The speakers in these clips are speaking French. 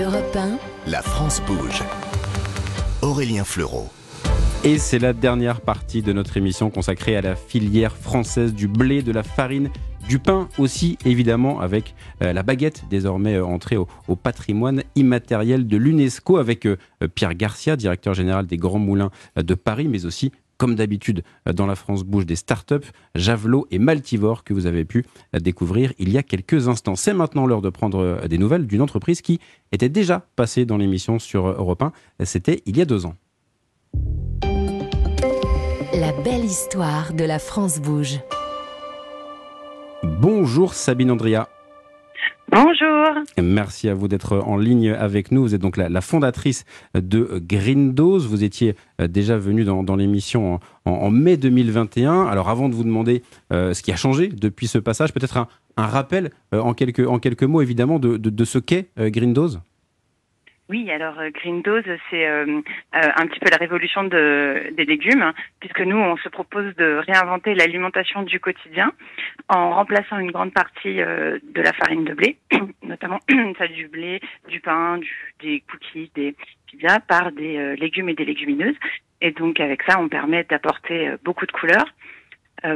Europe 1, La France bouge. Aurélien Fleureau. Et c'est la dernière partie de notre émission consacrée à la filière française du blé, de la farine, du pain aussi, évidemment, avec euh, la baguette désormais euh, entrée au, au patrimoine immatériel de l'UNESCO, avec euh, Pierre Garcia, directeur général des Grands Moulins euh, de Paris, mais aussi comme d'habitude euh, dans la France bouge des startups, Javelot et Maltivore que vous avez pu euh, découvrir il y a quelques instants. C'est maintenant l'heure de prendre euh, des nouvelles d'une entreprise qui était déjà passée dans l'émission sur Europe 1. C'était il y a deux ans. la belle histoire de la France bouge. Bonjour Sabine Andria. Bonjour. Merci à vous d'être en ligne avec nous. Vous êtes donc la, fondatrice de Green Dose. Vous étiez euh, déjà venue dans, l'émission en, mai 2021. Alors avant de vous demander euh, ce qui a changé depuis ce passage, peut-être un, rappel euh, en, quelques, mots évidemment de, ce qu'est Green Dose? Oui, alors euh, Green Dose, c'est euh, euh, un petit peu la révolution de, des légumes, hein, puisque nous, on se propose de réinventer l'alimentation du quotidien en remplaçant une grande partie euh, de la farine de blé, notamment celle du blé, du pain, du, des cookies, des pizzas, par des euh, légumes et des légumineuses. Et donc avec ça, on permet d'apporter beaucoup de couleurs.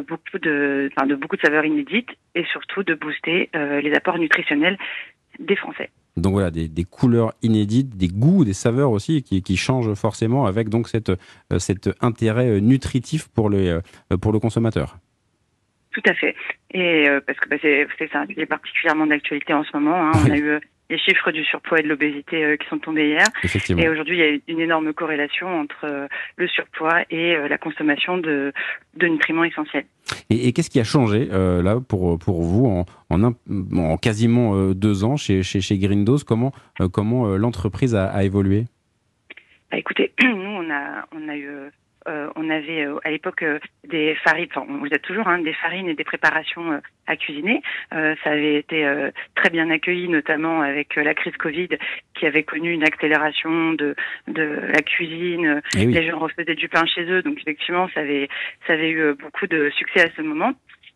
beaucoup de, enfin, de beaucoup de saveurs inédites et surtout de booster les apports nutritionnels des Français. Donc voilà, des, des couleurs inédites, des goûts, des saveurs aussi qui, qui changent forcément avec donc cette, euh, cet intérêt euh, nutritif pour le, euh, pour le consommateur. Tout à fait. Et euh, parce que bah, c'est c'est ça, qui est particulièrement d'actualité en ce moment. hein. On a eu les chiffres du surpoids et de l'obésité euh, qui sont tombés hier. Effectivement. Et aujourd'hui, il y a une énorme corrélation entre euh, le surpoids et euh, la consommation de, de nutriments essentiels. Et, et qu'est-ce qui a changé euh, là pour, pour vous en, en, un- en quasiment euh, deux ans chez, chez, chez Green Dose Comment, euh, comment l'entreprise a, a évolué? Bah, écoutez, nous, on a, on a eu, on avait euh, à l'époque euh, des farines, enfin, on vous a toujours hein, des farines et des préparations euh, à cuisiner. Euh, ça avait été euh, très bien accueilli, notamment avec la crise Covid, qui avait connu une accélération de, de la cuisine. Eh oui. Les gens refaisaient du pain chez eux, donc effectivement, ça avait, ça avait eu beaucoup de succès à ce moment.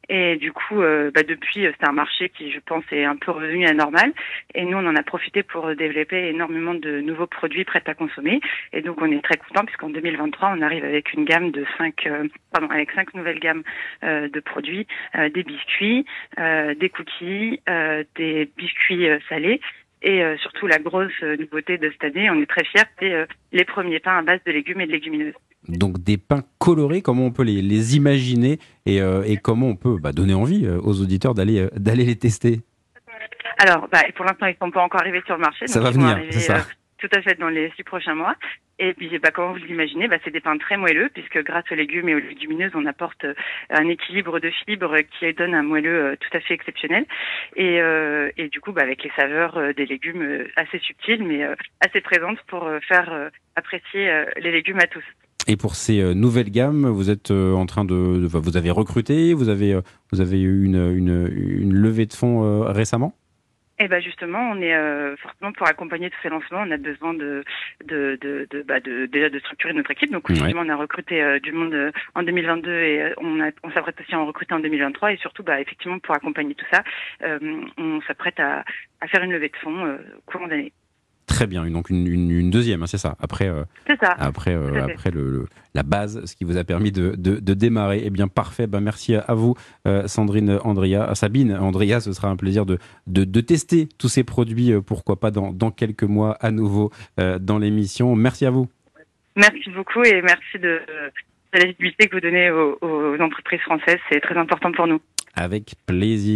Et du coup, euh, bah, depuis, euh, c'est un marché qui, je pense, est un peu revenu à la normale. Et nous, on en a profité pour développer énormément de nouveaux produits prêts à consommer. Et donc, on est très content puisqu'en 2023, on arrive avec une gamme de cinq, euh, pardon, avec cinq nouvelles gammes de produits, des biscuits, des cookies, des biscuits salés. Et euh, surtout, la grosse euh, nouveauté de cette année, on est très fiers, c'est euh, les premiers pains à base de légumes et de légumineuses. Donc des pains colorés, comment on peut les, les imaginer et, euh, et comment on peut bah, donner envie euh, aux auditeurs d'aller euh, d'aller les tester? Alors, bah, pour l'instant, ils sont pas encore arrivés sur le marché. Ça donc va venir, c'est ça. Tout à fait dans les six prochains mois. Et puis, bah, comment vous l'imaginez, bah, c'est des pains très moelleux, puisque grâce aux légumes et aux légumineuses, on apporte euh, un équilibre de fibres qui donne un moelleux euh, tout à fait exceptionnel. Et, euh, et du coup, bah, avec les saveurs euh, des légumes assez subtiles, mais assez présentes pour faire apprécier les légumes à tous. Et pour ces nouvelles gammes, vous êtes en train de, vous avez recruté, vous avez, vous avez eu une, une, une levée de fonds récemment? Et ben justement, on est euh, forcément pour accompagner tous ces lancements, on a besoin de de de, de, bah, de déjà de structurer notre équipe. Donc Ouais. effectivement, on a recruté euh, du monde euh, en 2022 et euh, on a on s'apprête aussi à en recruter en 2023 et surtout bah effectivement pour accompagner tout ça, euh, on s'apprête à, à faire une levée de fonds euh, courant d'année. Très bien, donc une, une, une deuxième, hein, c'est ça. Après, euh, ça. après, euh, après le, le- la base, ce qui vous a permis de, de, de démarrer. Eh bien, parfait. Ben, merci à vous, euh, Sandrine Andrea, Sabine Andrea. Ce sera un plaisir de, de, de tester tous ces produits, pourquoi pas dans, dans quelques mois à nouveau dans l'émission. Merci à vous. Merci beaucoup et merci de, de la visibilité que vous donnez aux, aux entreprises françaises. C'est très important pour nous. Avec plaisir.